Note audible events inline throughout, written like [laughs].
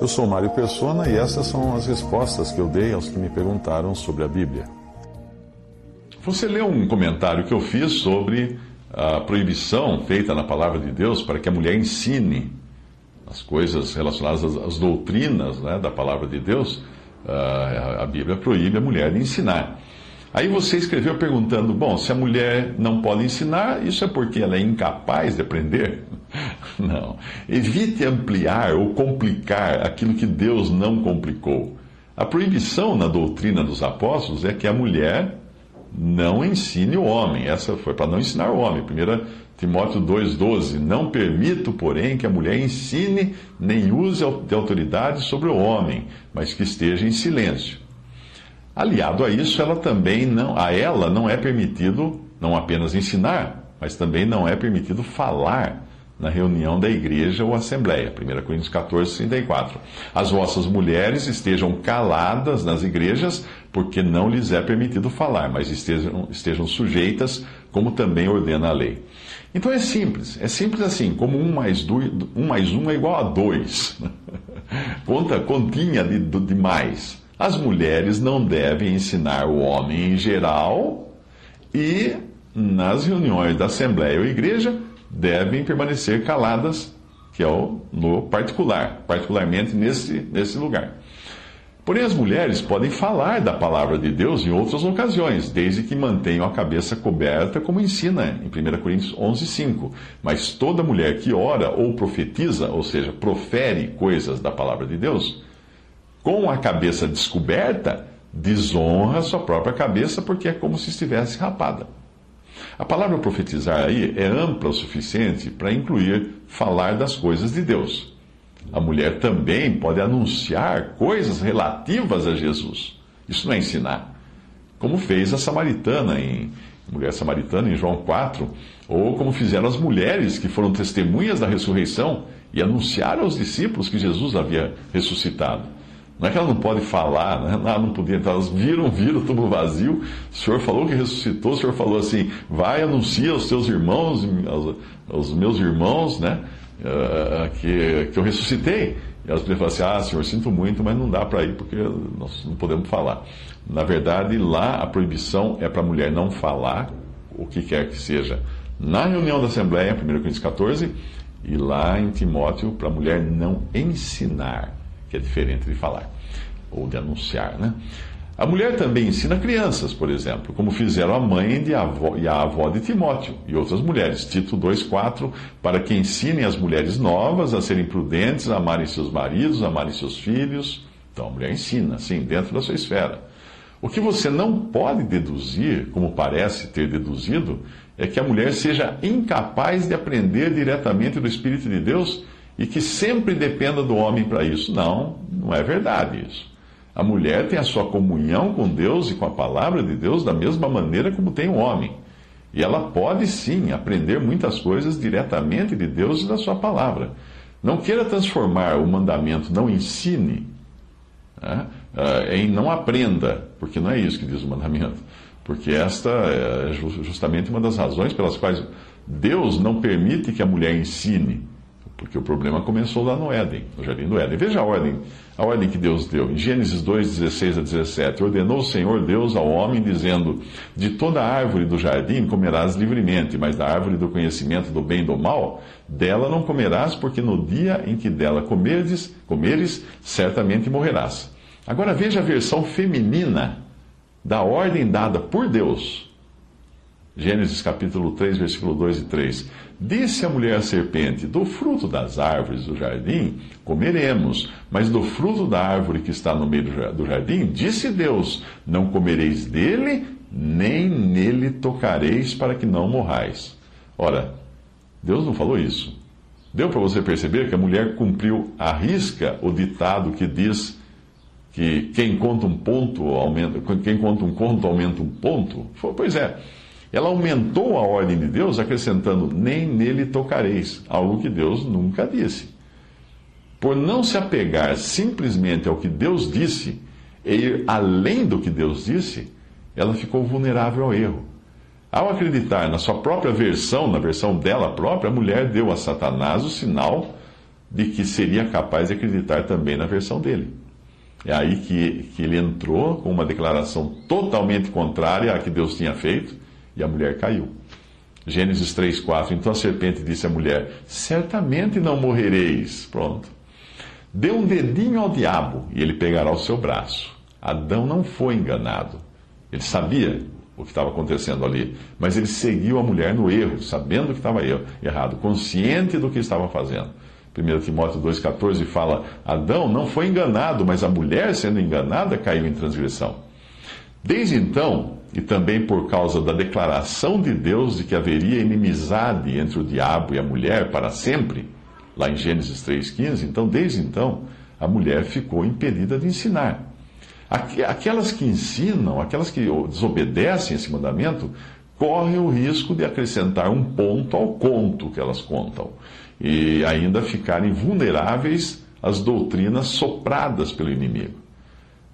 Eu sou Mário Persona e essas são as respostas que eu dei aos que me perguntaram sobre a Bíblia. Você leu um comentário que eu fiz sobre a proibição feita na palavra de Deus para que a mulher ensine as coisas relacionadas às, às doutrinas né, da palavra de Deus, a, a Bíblia proíbe a mulher de ensinar. Aí você escreveu perguntando: bom, se a mulher não pode ensinar, isso é porque ela é incapaz de aprender? [laughs] Não. Evite ampliar ou complicar aquilo que Deus não complicou. A proibição na doutrina dos apóstolos é que a mulher não ensine o homem. Essa foi para não ensinar o homem. 1 Timóteo 2,12: Não permito, porém, que a mulher ensine nem use de autoridade sobre o homem, mas que esteja em silêncio. Aliado a isso, ela também não, a ela não é permitido não apenas ensinar, mas também não é permitido falar na reunião da igreja ou assembleia. 1 Coríntios 14, 34. As vossas mulheres estejam caladas nas igrejas, porque não lhes é permitido falar, mas estejam, estejam sujeitas, como também ordena a lei. Então é simples, é simples assim, como um mais, do, um, mais um é igual a dois. [laughs] Conta, continha de, de mais. As mulheres não devem ensinar o homem em geral e nas reuniões da assembleia ou igreja devem permanecer caladas, que é o no particular, particularmente nesse, nesse lugar. Porém, as mulheres podem falar da palavra de Deus em outras ocasiões, desde que mantenham a cabeça coberta, como ensina em 1 Coríntios 11:5. Mas toda mulher que ora ou profetiza, ou seja, profere coisas da palavra de Deus, com a cabeça descoberta, desonra sua própria cabeça, porque é como se estivesse rapada. A palavra profetizar aí é ampla o suficiente para incluir falar das coisas de Deus. A mulher também pode anunciar coisas relativas a Jesus. Isso não é ensinar. Como fez a samaritana em mulher samaritana em João 4, ou como fizeram as mulheres que foram testemunhas da ressurreição e anunciaram aos discípulos que Jesus havia ressuscitado. Não é que ela não pode falar, né? ela não podia, então elas viram, viram tudo vazio. O Senhor falou que ressuscitou, o Senhor falou assim: vai, anuncia aos teus irmãos, aos, aos meus irmãos, né? Uh, que, que eu ressuscitei. E elas falaram assim: ah, Senhor, sinto muito, mas não dá para ir porque nós não podemos falar. Na verdade, lá a proibição é para a mulher não falar, o que quer que seja, na reunião da Assembleia, 1 Coríntios 14, e lá em Timóteo, para a mulher não ensinar que é diferente de falar ou de anunciar, né? A mulher também ensina crianças, por exemplo, como fizeram a mãe de avó, e a avó de Timóteo e outras mulheres. Tito 2,4, para que ensinem as mulheres novas a serem prudentes, a amarem seus maridos, a amarem seus filhos. Então a mulher ensina, sim, dentro da sua esfera. O que você não pode deduzir, como parece ter deduzido, é que a mulher seja incapaz de aprender diretamente do Espírito de Deus e que sempre dependa do homem para isso. Não, não é verdade isso. A mulher tem a sua comunhão com Deus e com a palavra de Deus da mesma maneira como tem o homem. E ela pode sim aprender muitas coisas diretamente de Deus e da sua palavra. Não queira transformar o mandamento não ensine né, eh, em não aprenda, porque não é isso que diz o mandamento. Porque esta é justamente uma das razões pelas quais Deus não permite que a mulher ensine porque o problema começou lá no Éden, no jardim do Éden. Veja a ordem, a ordem que Deus deu. Em Gênesis 2, 16 a 17, ordenou o Senhor Deus ao homem, dizendo: De toda árvore do jardim comerás livremente, mas da árvore do conhecimento do bem e do mal, dela não comerás, porque no dia em que dela comeres, comeres certamente morrerás. Agora veja a versão feminina da ordem dada por Deus Gênesis capítulo 3, versículo 2 e 3. Disse a mulher à serpente: Do fruto das árvores do jardim comeremos, mas do fruto da árvore que está no meio do jardim, disse Deus: Não comereis dele, nem nele tocareis, para que não morrais. Ora, Deus não falou isso. Deu para você perceber que a mulher cumpriu à risca o ditado que diz que quem conta um ponto aumenta, quem conta um conto aumenta um ponto? Pois é, ela aumentou a ordem de Deus, acrescentando: nem nele tocareis, algo que Deus nunca disse. Por não se apegar simplesmente ao que Deus disse e ir além do que Deus disse, ela ficou vulnerável ao erro. Ao acreditar na sua própria versão, na versão dela própria, a mulher deu a Satanás o sinal de que seria capaz de acreditar também na versão dele. É aí que, que ele entrou com uma declaração totalmente contrária à que Deus tinha feito e a mulher caiu. Gênesis 3, 4. Então a serpente disse à mulher: Certamente não morrereis. Pronto. Dê um dedinho ao diabo e ele pegará o seu braço. Adão não foi enganado. Ele sabia o que estava acontecendo ali, mas ele seguiu a mulher no erro, sabendo que estava errado, consciente do que estava fazendo. 1 Timóteo 2,14 fala: Adão não foi enganado, mas a mulher, sendo enganada, caiu em transgressão. Desde então, e também por causa da declaração de Deus de que haveria inimizade entre o diabo e a mulher para sempre, lá em Gênesis 3,15, então, desde então, a mulher ficou impedida de ensinar. Aquelas que ensinam, aquelas que desobedecem esse mandamento, correm o risco de acrescentar um ponto ao conto que elas contam e ainda ficarem vulneráveis às doutrinas sopradas pelo inimigo.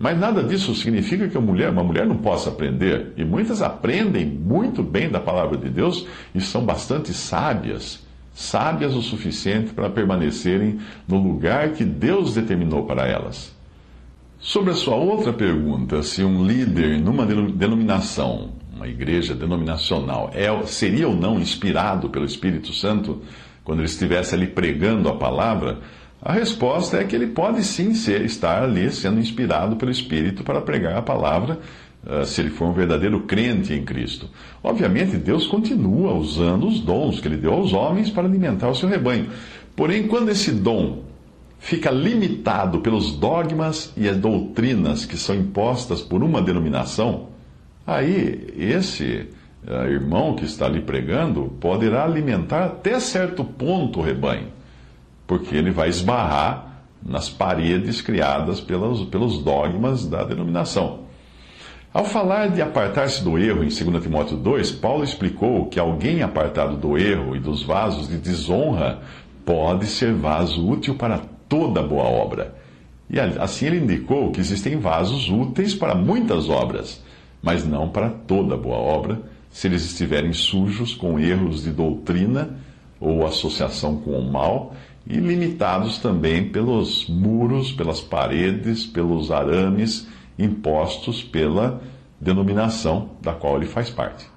Mas nada disso significa que uma mulher, uma mulher não possa aprender, e muitas aprendem muito bem da palavra de Deus e são bastante sábias, sábias o suficiente para permanecerem no lugar que Deus determinou para elas. Sobre a sua outra pergunta, se um líder numa denominação, uma igreja denominacional, é, seria ou não inspirado pelo Espírito Santo quando ele estivesse ali pregando a palavra, a resposta é que ele pode sim ser, estar ali sendo inspirado pelo Espírito para pregar a palavra, uh, se ele for um verdadeiro crente em Cristo. Obviamente, Deus continua usando os dons que ele deu aos homens para alimentar o seu rebanho. Porém, quando esse dom fica limitado pelos dogmas e as doutrinas que são impostas por uma denominação, aí esse uh, irmão que está ali pregando poderá alimentar até certo ponto o rebanho, porque ele vai esbarrar nas paredes criadas pelos, pelos dogmas da denominação. Ao falar de apartar-se do erro em 2 Timóteo 2, Paulo explicou que alguém apartado do erro e dos vasos de desonra pode ser vaso útil para toda boa obra. E assim ele indicou que existem vasos úteis para muitas obras, mas não para toda boa obra, se eles estiverem sujos com erros de doutrina ou associação com o mal, e limitados também pelos muros, pelas paredes, pelos arames impostos pela denominação da qual ele faz parte.